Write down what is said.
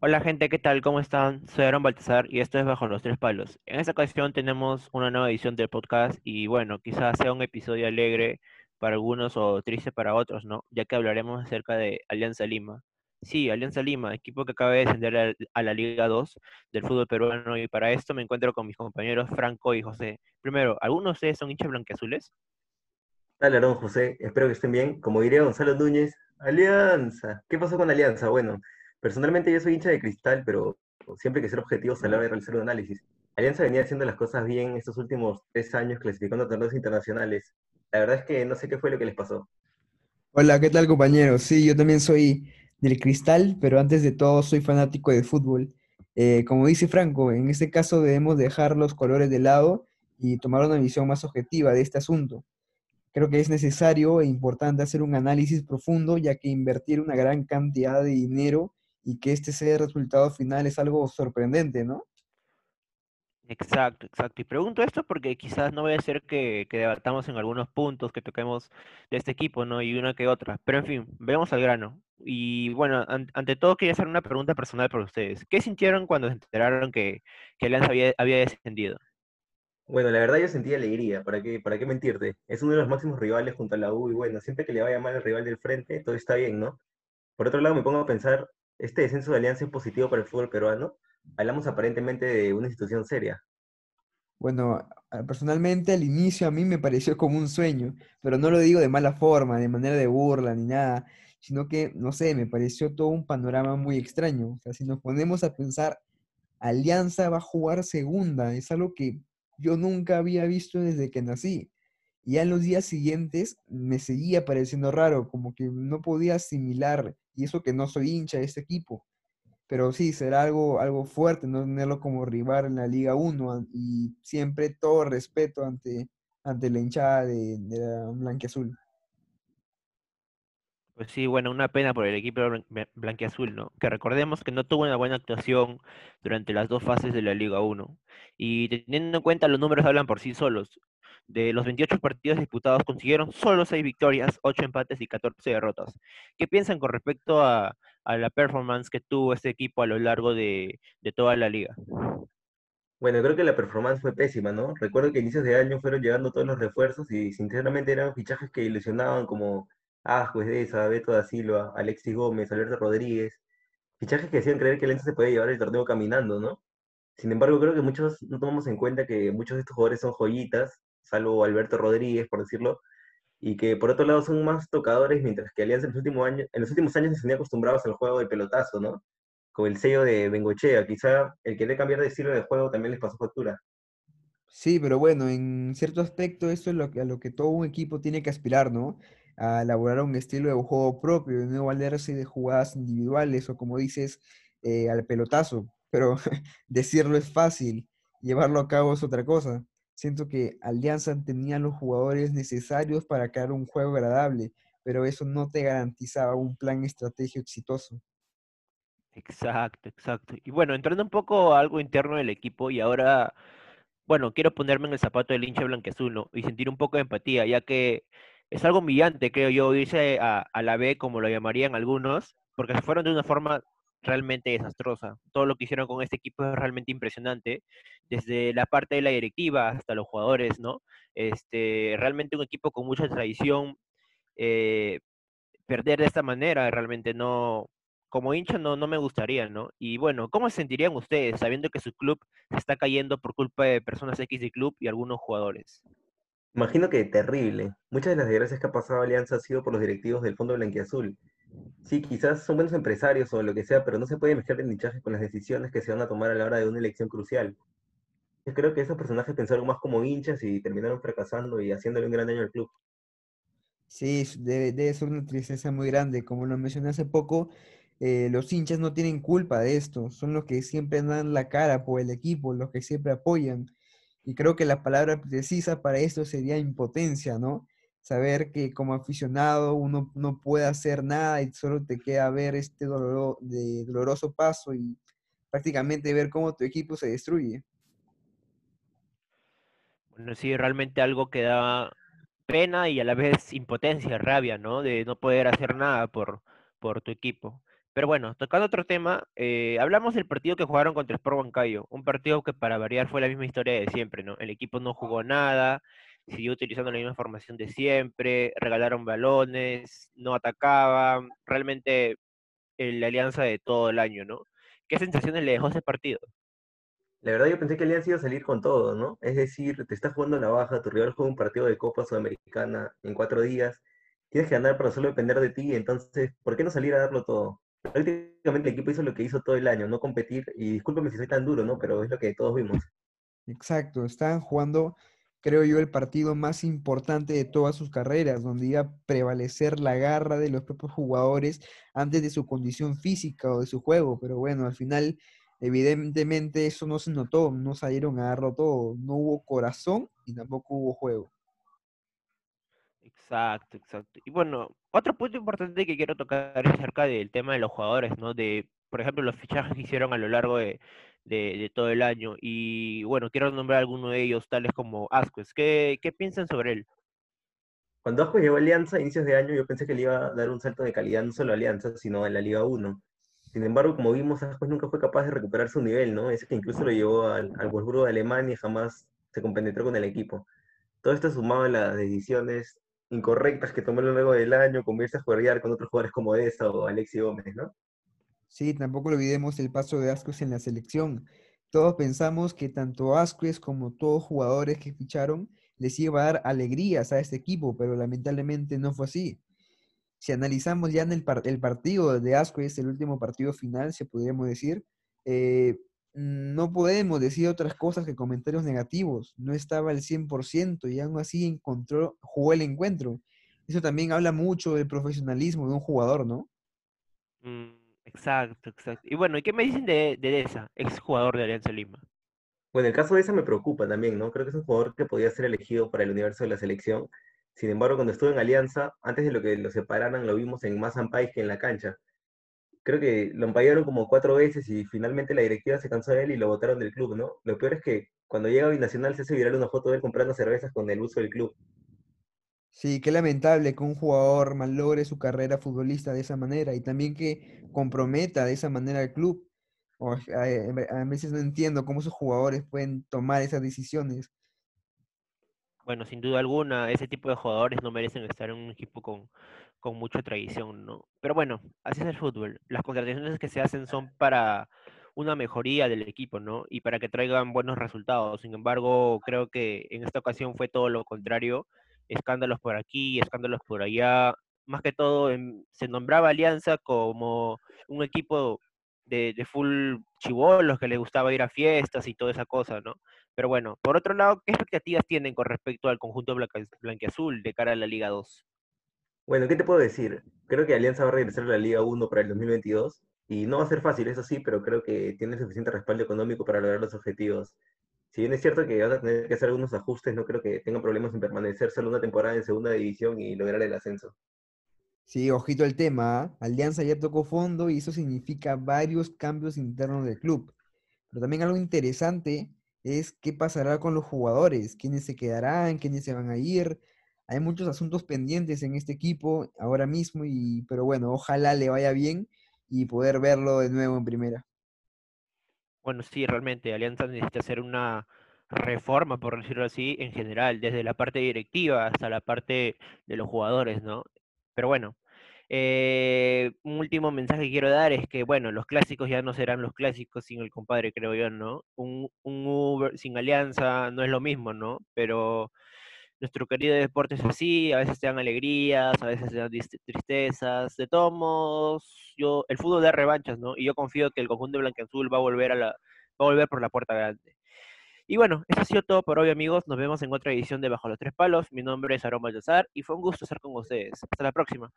Hola gente, ¿qué tal? ¿Cómo están? Soy Aaron Baltazar y esto es Bajo los Tres Palos. En esta ocasión tenemos una nueva edición del podcast y bueno, quizás sea un episodio alegre para algunos o triste para otros, ¿no? Ya que hablaremos acerca de Alianza Lima. Sí, Alianza Lima, equipo que acaba de descender a, la Liga 2 del fútbol peruano y para esto me encuentro con mis compañeros Franco y José. Primero, ¿algunos de ustedes son hinchas blanqueazules? Hola, Aaron José, espero que estén bien. Como diría Gonzalo Núñez, Alianza. ¿Qué pasó con Alianza? Bueno, personalmente yo soy hincha de cristal, pero siempre hay que ser objetivos a la hora de realizar un análisis. Alianza venía haciendo las cosas bien estos últimos tres años, clasificando a torneos internacionales. La verdad es que no sé qué fue lo que les pasó. Hola, ¿qué tal compañeros? Sí, yo también soy del Cristal, pero antes de todo soy fanático de fútbol. Eh, como dice Franco, en este caso debemos dejar los colores de lado y tomar una visión más objetiva de este asunto. Creo que es necesario e importante hacer un análisis profundo, ya que invertir una gran cantidad de dinero y que este sea el resultado final es algo sorprendente, ¿no? Exacto, exacto. Y pregunto esto porque quizás no vaya a ser que, que debatamos en algunos puntos que toquemos de este equipo, ¿no? Y una que otra. Pero en fin, veamos al grano. Y bueno, an- ante todo quería hacer una pregunta personal para ustedes. ¿Qué sintieron cuando se enteraron que, que Alianza había, había descendido? Bueno, la verdad yo sentí alegría, ¿para qué, para qué mentirte? Es uno de los máximos rivales junto a la U y bueno, siempre que le vaya mal al rival del frente, todo está bien, ¿no? Por otro lado, me pongo a pensar, ¿este descenso de Alianza es positivo para el fútbol peruano? Hablamos aparentemente de una institución seria. Bueno, personalmente al inicio a mí me pareció como un sueño, pero no lo digo de mala forma, de manera de burla ni nada, sino que, no sé, me pareció todo un panorama muy extraño. Si nos ponemos a pensar, Alianza va a jugar segunda, es algo que yo nunca había visto desde que nací. Y ya en los días siguientes me seguía pareciendo raro, como que no podía asimilar, y eso que no soy hincha de este equipo. Pero sí, será algo, algo fuerte no tenerlo como rival en la Liga 1 an- y siempre todo respeto ante, ante la hinchada de, de la Blanquiazul. Pues sí, bueno, una pena por el equipo blan- blan- blanquiazul, ¿no? Que recordemos que no tuvo una buena actuación durante las dos fases de la Liga 1. Y teniendo en cuenta los números hablan por sí solos. De los 28 partidos disputados consiguieron solo 6 victorias, 8 empates y 14 derrotas. ¿Qué piensan con respecto a, la performance que tuvo este equipo a lo largo de, toda la liga? Bueno, creo que la performance fue pésima, ¿no? Recuerdo que a inicios de año fueron llegando todos los refuerzos y sinceramente eran fichajes que ilusionaban como Ascuez, Deza, Beto da Silva, Alexis Gómez, Alberto Rodríguez, fichajes que hacían creer que el se podía llevar el torneo caminando, ¿no? Sin embargo, creo que muchos no tomamos en cuenta que muchos de estos jugadores son joyitas, salvo Alberto Rodríguez, por decirlo, y que por otro lado son más tocadores, mientras que Alianza en los últimos años, en los últimos años se tenía acostumbrados al juego de pelotazo, ¿no? Con el sello de Bengochea, quizá el querer cambiar de estilo de juego también les pasó factura. Sí, pero bueno, en cierto aspecto eso es lo que, a lo que todo un equipo tiene que aspirar, ¿no? A elaborar un estilo de juego propio, no valerse de jugadas individuales o como dices, eh, al pelotazo. Pero decirlo es fácil, llevarlo a cabo es otra cosa. Siento que Alianza tenía los jugadores necesarios para crear un juego agradable, pero eso no te garantizaba un plan estratégico exitoso. Exacto, exacto. Y bueno, entrando un poco a algo interno del equipo y ahora bueno, quiero ponerme en el zapato del hincha blanquiazul, ¿no? Y sentir un poco de empatía, ya que es algo humillante, creo yo, irse a, a la B, como lo llamarían algunos, porque se fueron de una forma realmente desastrosa. Todo lo que hicieron con este equipo es realmente impresionante, desde la parte de la directiva hasta los jugadores, ¿no? Este, realmente un equipo con mucha tradición, eh, perder de esta manera realmente no, como hincha no, no me gustaría, ¿no? Y bueno, ¿cómo se sentirían ustedes sabiendo que su club se está cayendo por culpa de personas X del club y algunos jugadores? Imagino que terrible. Muchas de las desgracias que ha pasado Alianza ha sido por los directivos del Fondo Blanquiazul. Sí, quizás son buenos empresarios o lo que sea, pero no se puede mezclar el hinchaje con las decisiones que se van a tomar a la hora de una elección crucial. Yo creo que esos personajes pensaron más como hinchas y terminaron fracasando y haciéndole un gran daño al club. Sí, debe ser una tristeza muy grande. Como lo mencioné hace poco, eh, los hinchas no tienen culpa de esto. Son los que siempre dan la cara por el equipo, los que siempre apoyan. Y creo que la palabra precisa para esto sería impotencia, ¿no? Saber que como aficionado uno no puede hacer nada y solo te queda ver este doloro- de doloroso paso y prácticamente ver cómo tu equipo se destruye. Bueno, sí, realmente algo que da pena y a la vez impotencia, rabia, ¿no? De no poder hacer nada por, por tu equipo. Pero bueno, tocando otro tema, eh, hablamos del partido que jugaron contra Sport Huancayo, un partido que para variar fue la misma historia de siempre, ¿no? El equipo no jugó nada, siguió utilizando la misma formación de siempre, regalaron balones, no atacaban, realmente la alianza de todo el año, ¿no? ¿Qué sensaciones le dejó ese partido? La verdad yo pensé que Alianza iba a salir con todo, ¿no? Es decir, te estás jugando a la baja, tu rival juega un partido de Copa Sudamericana en cuatro días, tienes que ganar para solo depender de ti, entonces, ¿por qué no salir a darlo todo? Prácticamente el equipo hizo lo que hizo todo el año, no competir, y discúlpeme si soy tan duro, ¿no? Pero es lo que todos vimos. Exacto, estaban jugando, creo yo, el partido más importante de todas sus carreras, donde iba a prevalecer la garra de los propios jugadores antes de su condición física o de su juego, pero bueno, al final, evidentemente eso no se notó, no salieron a darlo todo, no hubo corazón y tampoco hubo juego. Exacto, exacto. Y bueno, otro punto importante que quiero tocar es acerca del tema de los jugadores, ¿no? De, por ejemplo, los fichajes que hicieron a lo largo de, de, todo el año. Y bueno, quiero nombrar algunos de ellos, tales como Asquez. ¿Qué, qué piensan sobre él? Cuando Asquez llegó a Alianza a inicios de año, yo pensé que le iba a dar un salto de calidad no solo a Alianza, sino en la Liga 1. Sin embargo, como vimos, Asquez nunca fue capaz de recuperar su nivel, ¿no? Ese que incluso lo llevó al, al Wolfsburgo de Alemania y jamás se compenetró con el equipo. Todo esto sumado a las decisiones incorrectas que tomó a lo largo del año, comienza a jugar con otros jugadores como esa o Alexi Gómez, ¿no? Sí, tampoco olvidemos el paso de Asquez en la selección. Todos pensamos que tanto Asquez como todos jugadores que ficharon les iba a dar alegrías a este equipo, pero lamentablemente no fue así. Si analizamos ya en el, el partido de Asquez, el último partido final, se podríamos decir, eh, no podemos decir otras cosas que comentarios negativos. No estaba al 100% y aún así encontró, jugó el encuentro. Eso también habla mucho del profesionalismo de un jugador, ¿no? Mm, exacto, exacto. Y bueno, ¿y qué me dicen de, de Deza, ex jugador de Alianza Lima? Bueno, el caso de esa me preocupa también, ¿no? Creo que es un jugador que podía ser elegido para el universo de la selección. Sin embargo, cuando estuvo en Alianza, antes de lo que lo separaran, lo vimos en más País que en la cancha creo que lo empallaron como cuatro veces y finalmente la directiva se cansó de él y lo botaron del club, ¿no? Lo peor es que cuando llega a Binacional se hace viral una foto de él comprando cervezas con el uso del club. Sí, qué lamentable que un jugador malogre su carrera futbolista de esa manera y también que comprometa de esa manera al club. a, veces no entiendo cómo esos jugadores pueden tomar esas decisiones. Bueno, sin duda alguna, ese tipo de jugadores no merecen estar en un equipo con, con mucha tradición, ¿no? Pero bueno, así es el fútbol. Las contrataciones que se hacen son para una mejoría del equipo, ¿no? Y para que traigan buenos resultados. Sin embargo, creo que en esta ocasión fue todo lo contrario. Escándalos por aquí, escándalos por allá. Más que todo, se nombraba Alianza como un equipo de, de full chivolos que les gustaba ir a fiestas y toda esa cosa, ¿no? Pero bueno, por otro lado, ¿qué expectativas tienen con respecto al conjunto blanquiazul de cara a la Liga 2? Bueno, ¿qué te puedo decir? Creo que Alianza va a regresar a la Liga 1 para el 2022 y no va a ser fácil, eso sí, pero creo que tiene suficiente respaldo económico para lograr los objetivos. Si bien es cierto que van a tener que hacer algunos ajustes, no creo que tengan problemas en permanecer solo una temporada en segunda división y lograr el ascenso. Sí, ojito el tema. ¿ah? Alianza ya tocó fondo y eso significa varios cambios internos del club. Pero también algo interesante es qué pasará con los jugadores, quiénes se quedarán, quiénes se van a ir, hay muchos asuntos pendientes en este equipo ahora mismo, y, pero bueno, ojalá le vaya bien y poder verlo de nuevo en primera. Bueno, sí, realmente Alianza necesita hacer una reforma, por decirlo así, en general, desde la parte directiva hasta la parte de los jugadores, ¿no? Pero bueno, eh, un último mensaje que quiero dar es que, bueno, los clásicos ya no serán los clásicos sin el compadre, creo yo, ¿no? Un, un Uber sin alianza no es lo mismo, ¿no? Pero nuestro querido deporte es así, a veces te dan alegrías, a veces te dan tristezas, de todos modos, yo, el fútbol da revanchas, ¿no? Y yo confío que el conjunto blanqueazul va a volver a la, va a volver por la puerta grande. Y bueno, eso ha sido todo por hoy, amigos. Nos vemos en otra edición de Bajo los Tres Palos. Mi nombre es Aroma Yazar y fue un gusto estar con ustedes. Hasta la próxima.